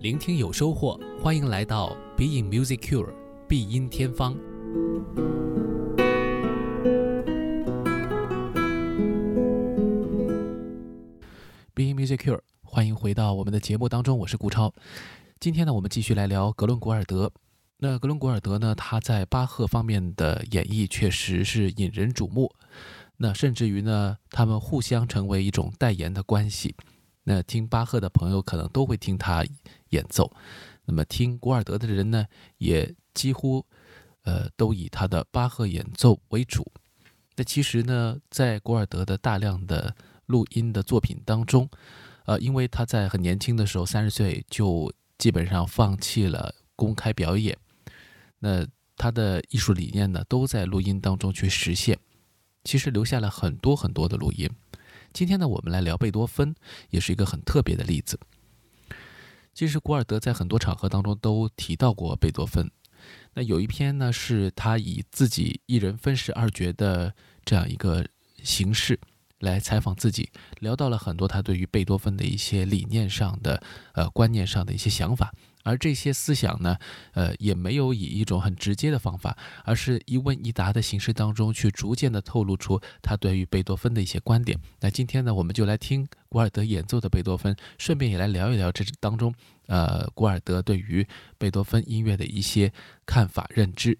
聆听有收获，欢迎来到 Being Music Cure 必音天方。Being Music Cure，欢迎回到我们的节目当中，我是顾超。今天呢，我们继续来聊格伦古尔德。那格伦古尔德呢，他在巴赫方面的演绎确实是引人瞩目。那甚至于呢，他们互相成为一种代言的关系。那听巴赫的朋友可能都会听他演奏，那么听古尔德的人呢，也几乎呃都以他的巴赫演奏为主。那其实呢，在古尔德的大量的录音的作品当中，呃，因为他在很年轻的时候，三十岁就基本上放弃了公开表演。那他的艺术理念呢，都在录音当中去实现，其实留下了很多很多的录音。今天呢，我们来聊贝多芬，也是一个很特别的例子。其实古尔德在很多场合当中都提到过贝多芬。那有一篇呢，是他以自己一人分饰二角的这样一个形式来采访自己，聊到了很多他对于贝多芬的一些理念上的、呃观念上的一些想法。而这些思想呢，呃，也没有以一种很直接的方法，而是一问一答的形式当中去逐渐的透露出他对于贝多芬的一些观点。那今天呢，我们就来听古尔德演奏的贝多芬，顺便也来聊一聊这当中，呃，古尔德对于贝多芬音乐的一些看法认知。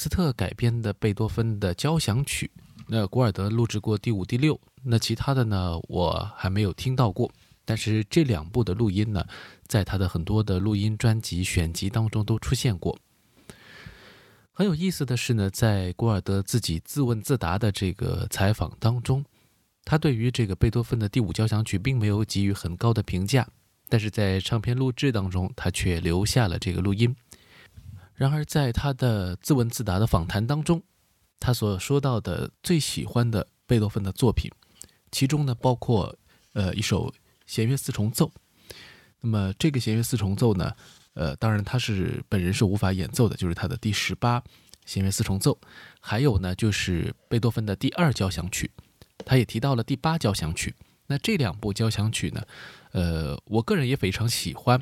斯特改编的贝多芬的交响曲，那古尔德录制过第五、第六，那其他的呢，我还没有听到过。但是这两部的录音呢，在他的很多的录音专辑选集当中都出现过。很有意思的是呢，在古尔德自己自问自答的这个采访当中，他对于这个贝多芬的第五交响曲并没有给予很高的评价，但是在唱片录制当中，他却留下了这个录音。然而，在他的自问自答的访谈当中，他所说到的最喜欢的贝多芬的作品，其中呢包括呃一首弦乐四重奏。那么这个弦乐四重奏呢，呃，当然他是本人是无法演奏的，就是他的第十八弦乐四重奏。还有呢，就是贝多芬的第二交响曲，他也提到了第八交响曲。那这两部交响曲呢，呃，我个人也非常喜欢。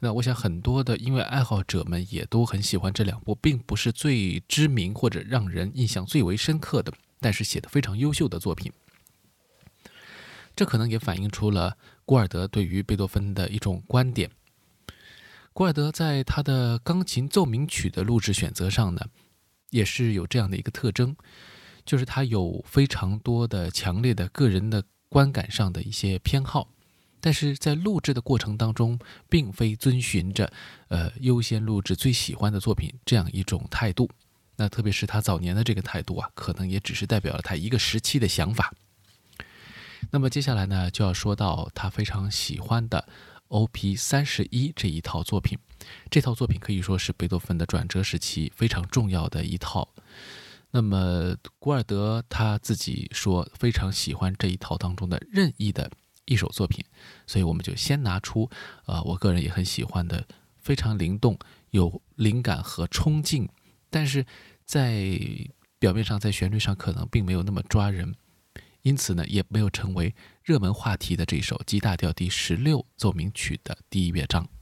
那我想很多的音乐爱好者们也都很喜欢这两部，并不是最知名或者让人印象最为深刻的，但是写的非常优秀的作品。这可能也反映出了古尔德对于贝多芬的一种观点。古尔德在他的钢琴奏鸣曲的录制选择上呢，也是有这样的一个特征，就是他有非常多的强烈的个人的观感上的一些偏好。但是在录制的过程当中，并非遵循着，呃，优先录制最喜欢的作品这样一种态度。那特别是他早年的这个态度啊，可能也只是代表了他一个时期的想法。那么接下来呢，就要说到他非常喜欢的 O.P. 三十一这一套作品。这套作品可以说是贝多芬的转折时期非常重要的一套。那么古尔德他自己说非常喜欢这一套当中的任意的。一首作品，所以我们就先拿出，呃，我个人也很喜欢的，非常灵动、有灵感和冲劲，但是在表面上在旋律上可能并没有那么抓人，因此呢，也没有成为热门话题的这首 G 大调第十六奏鸣曲的第一乐章。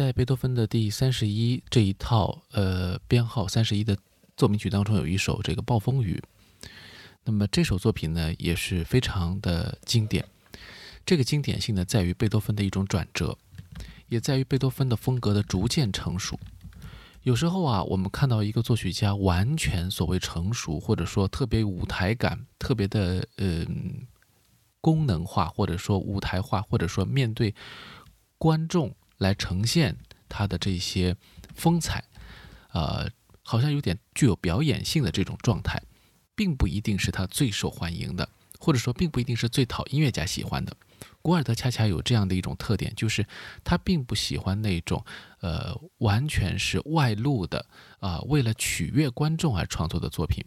在贝多芬的第三十一这一套，呃，编号三十一的奏鸣曲当中，有一首这个《暴风雨》。那么这首作品呢，也是非常的经典。这个经典性呢，在于贝多芬的一种转折，也在于贝多芬的风格的逐渐成熟。有时候啊，我们看到一个作曲家完全所谓成熟，或者说特别舞台感，特别的嗯功能化，或者说舞台化，或者说面对观众。来呈现他的这些风采，呃，好像有点具有表演性的这种状态，并不一定是他最受欢迎的，或者说并不一定是最讨音乐家喜欢的。古尔德恰恰有这样的一种特点，就是他并不喜欢那种呃完全是外露的啊，为了取悦观众而创作的作品。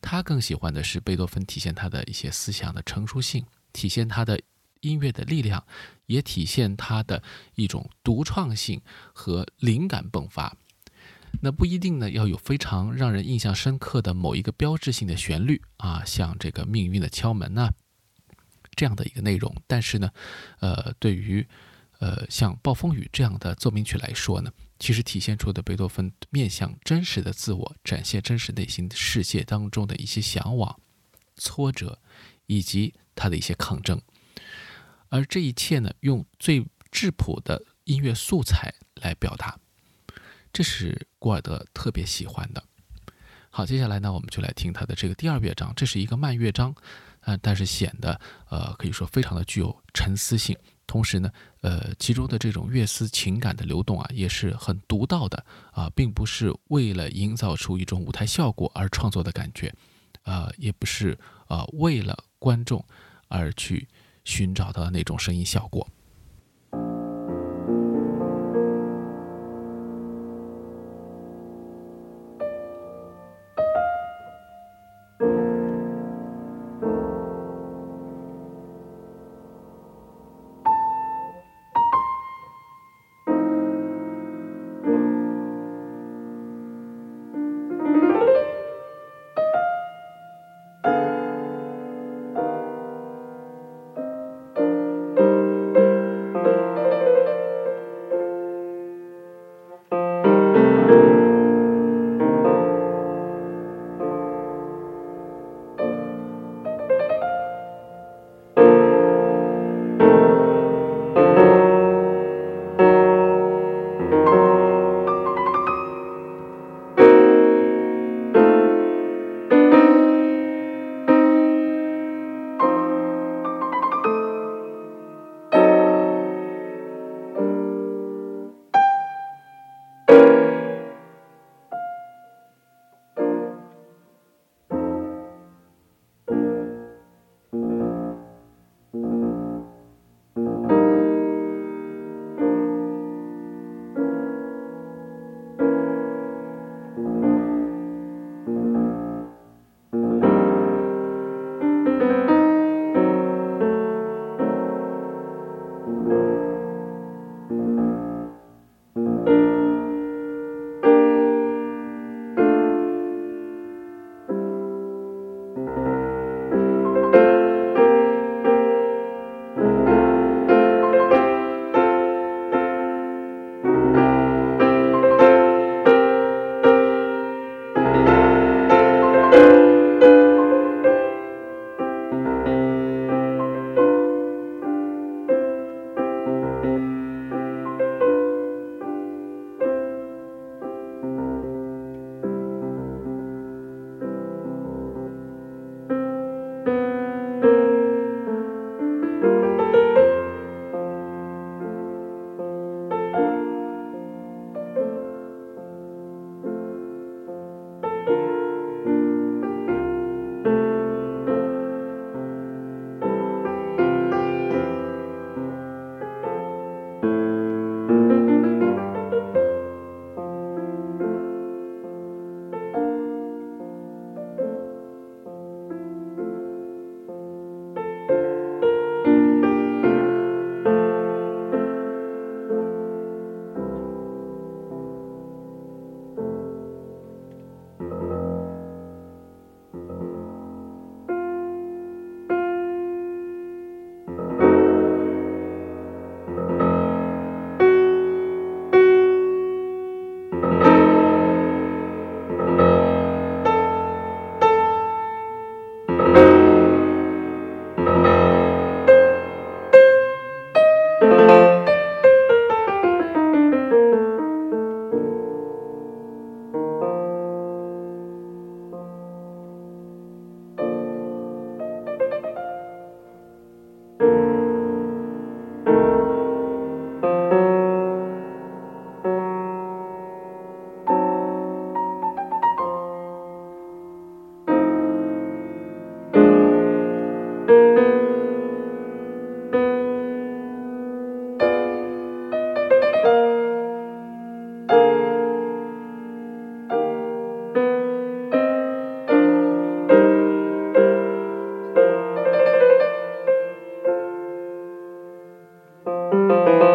他更喜欢的是贝多芬体现他的一些思想的成熟性，体现他的。音乐的力量，也体现它的一种独创性和灵感迸发。那不一定呢，要有非常让人印象深刻的某一个标志性的旋律啊，像这个命运的敲门呐这样的一个内容。但是呢，呃，对于呃像暴风雨这样的奏鸣曲来说呢，其实体现出的贝多芬面向真实的自我，展现真实内心世界当中的一些向往、挫折，以及他的一些抗争。而这一切呢，用最质朴的音乐素材来表达，这是古尔德特别喜欢的。好，接下来呢，我们就来听他的这个第二乐章，这是一个慢乐章，呃，但是显得呃可以说非常的具有沉思性，同时呢，呃，其中的这种乐思情感的流动啊，也是很独到的啊，并不是为了营造出一种舞台效果而创作的感觉，啊，也不是啊为了观众而去。寻找到那种声音效果。Música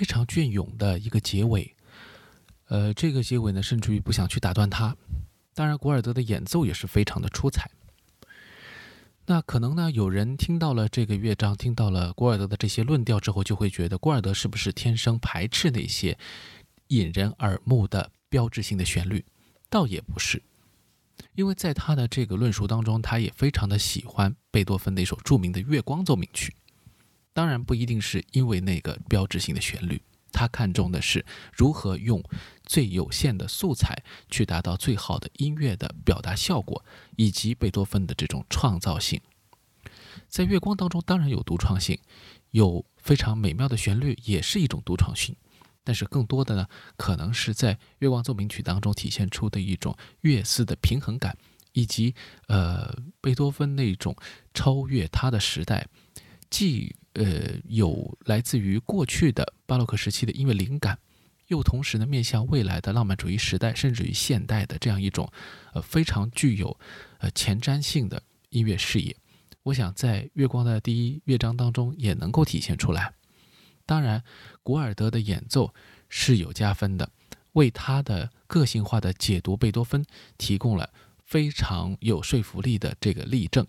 非常隽永的一个结尾，呃，这个结尾呢，甚至于不想去打断它。当然，古尔德的演奏也是非常的出彩。那可能呢，有人听到了这个乐章，听到了古尔德的这些论调之后，就会觉得古尔德是不是天生排斥那些引人耳目的标志性的旋律？倒也不是，因为在他的这个论述当中，他也非常的喜欢贝多芬那首著名的《月光奏鸣曲》。当然不一定是因为那个标志性的旋律，他看重的是如何用最有限的素材去达到最好的音乐的表达效果，以及贝多芬的这种创造性。在月光当中，当然有独创性，有非常美妙的旋律，也是一种独创性。但是更多的呢，可能是在月光奏鸣曲当中体现出的一种乐思的平衡感，以及呃贝多芬那种超越他的时代，既呃，有来自于过去的巴洛克时期的音乐灵感，又同时呢面向未来的浪漫主义时代，甚至于现代的这样一种呃非常具有呃前瞻性的音乐视野。我想在《月光》的第一乐章当中也能够体现出来。当然，古尔德的演奏是有加分的，为他的个性化的解读贝多芬提供了非常有说服力的这个例证。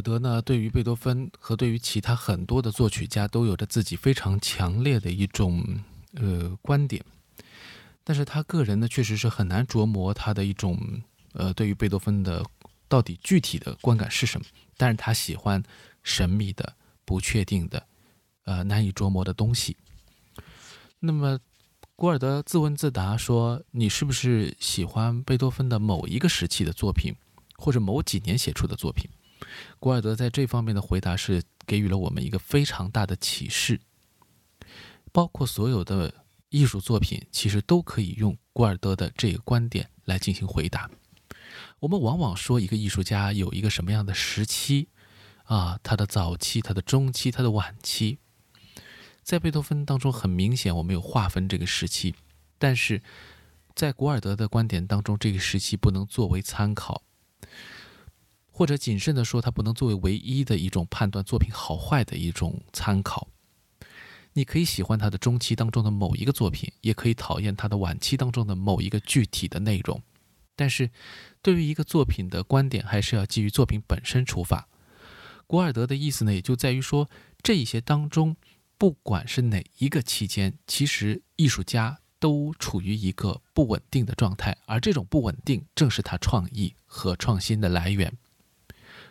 尔德呢，对于贝多芬和对于其他很多的作曲家都有着自己非常强烈的一种呃观点，但是他个人呢，确实是很难琢磨他的一种呃对于贝多芬的到底具体的观感是什么。但是他喜欢神秘的、不确定的、呃难以琢磨的东西。那么，古尔德自问自答说：“你是不是喜欢贝多芬的某一个时期的作品，或者某几年写出的作品？”古尔德在这方面的回答是给予了我们一个非常大的启示，包括所有的艺术作品，其实都可以用古尔德的这个观点来进行回答。我们往往说一个艺术家有一个什么样的时期，啊，他的早期、他的中期、他的晚期，在贝多芬当中很明显我们有划分这个时期，但是在古尔德的观点当中，这个时期不能作为参考。或者谨慎地说，它不能作为唯一的一种判断作品好坏的一种参考。你可以喜欢他的中期当中的某一个作品，也可以讨厌他的晚期当中的某一个具体的内容。但是，对于一个作品的观点，还是要基于作品本身出发。古尔德的意思呢，也就在于说，这一些当中，不管是哪一个期间，其实艺术家都处于一个不稳定的状态，而这种不稳定正是他创意和创新的来源。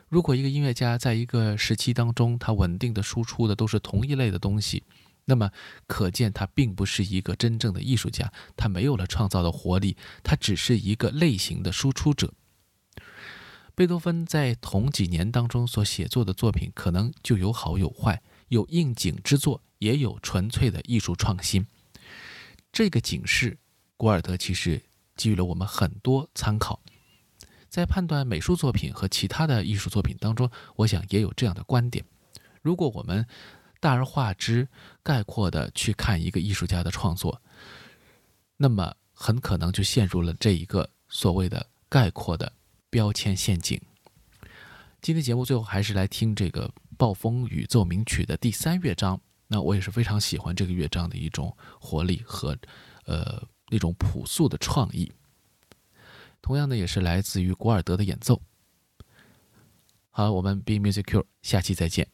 如果一个音乐家在一个时期当中，他稳定的输出的都是同一类的东西，那么可见他并不是一个真正的艺术家，他没有了创造的活力，他只是一个类型的输出者。贝多芬在同几年当中所写作的作品，可能就有好有坏，有应景之作，也有纯粹的艺术创新。这个警示，古尔德其实给予了我们很多参考。在判断美术作品和其他的艺术作品当中，我想也有这样的观点。如果我们大而化之、概括的去看一个艺术家的创作，那么很可能就陷入了这一个所谓的概括的标签陷阱。今天节目最后还是来听这个《暴风雨奏鸣曲》的第三乐章。那我也是非常喜欢这个乐章的一种活力和呃那种朴素的创意。同样的，也是来自于古尔德的演奏。好，我们 B Music Q，下期再见。